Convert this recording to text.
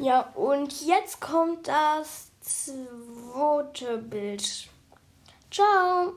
Ja, und jetzt kommt das zweite Bild. Ciao.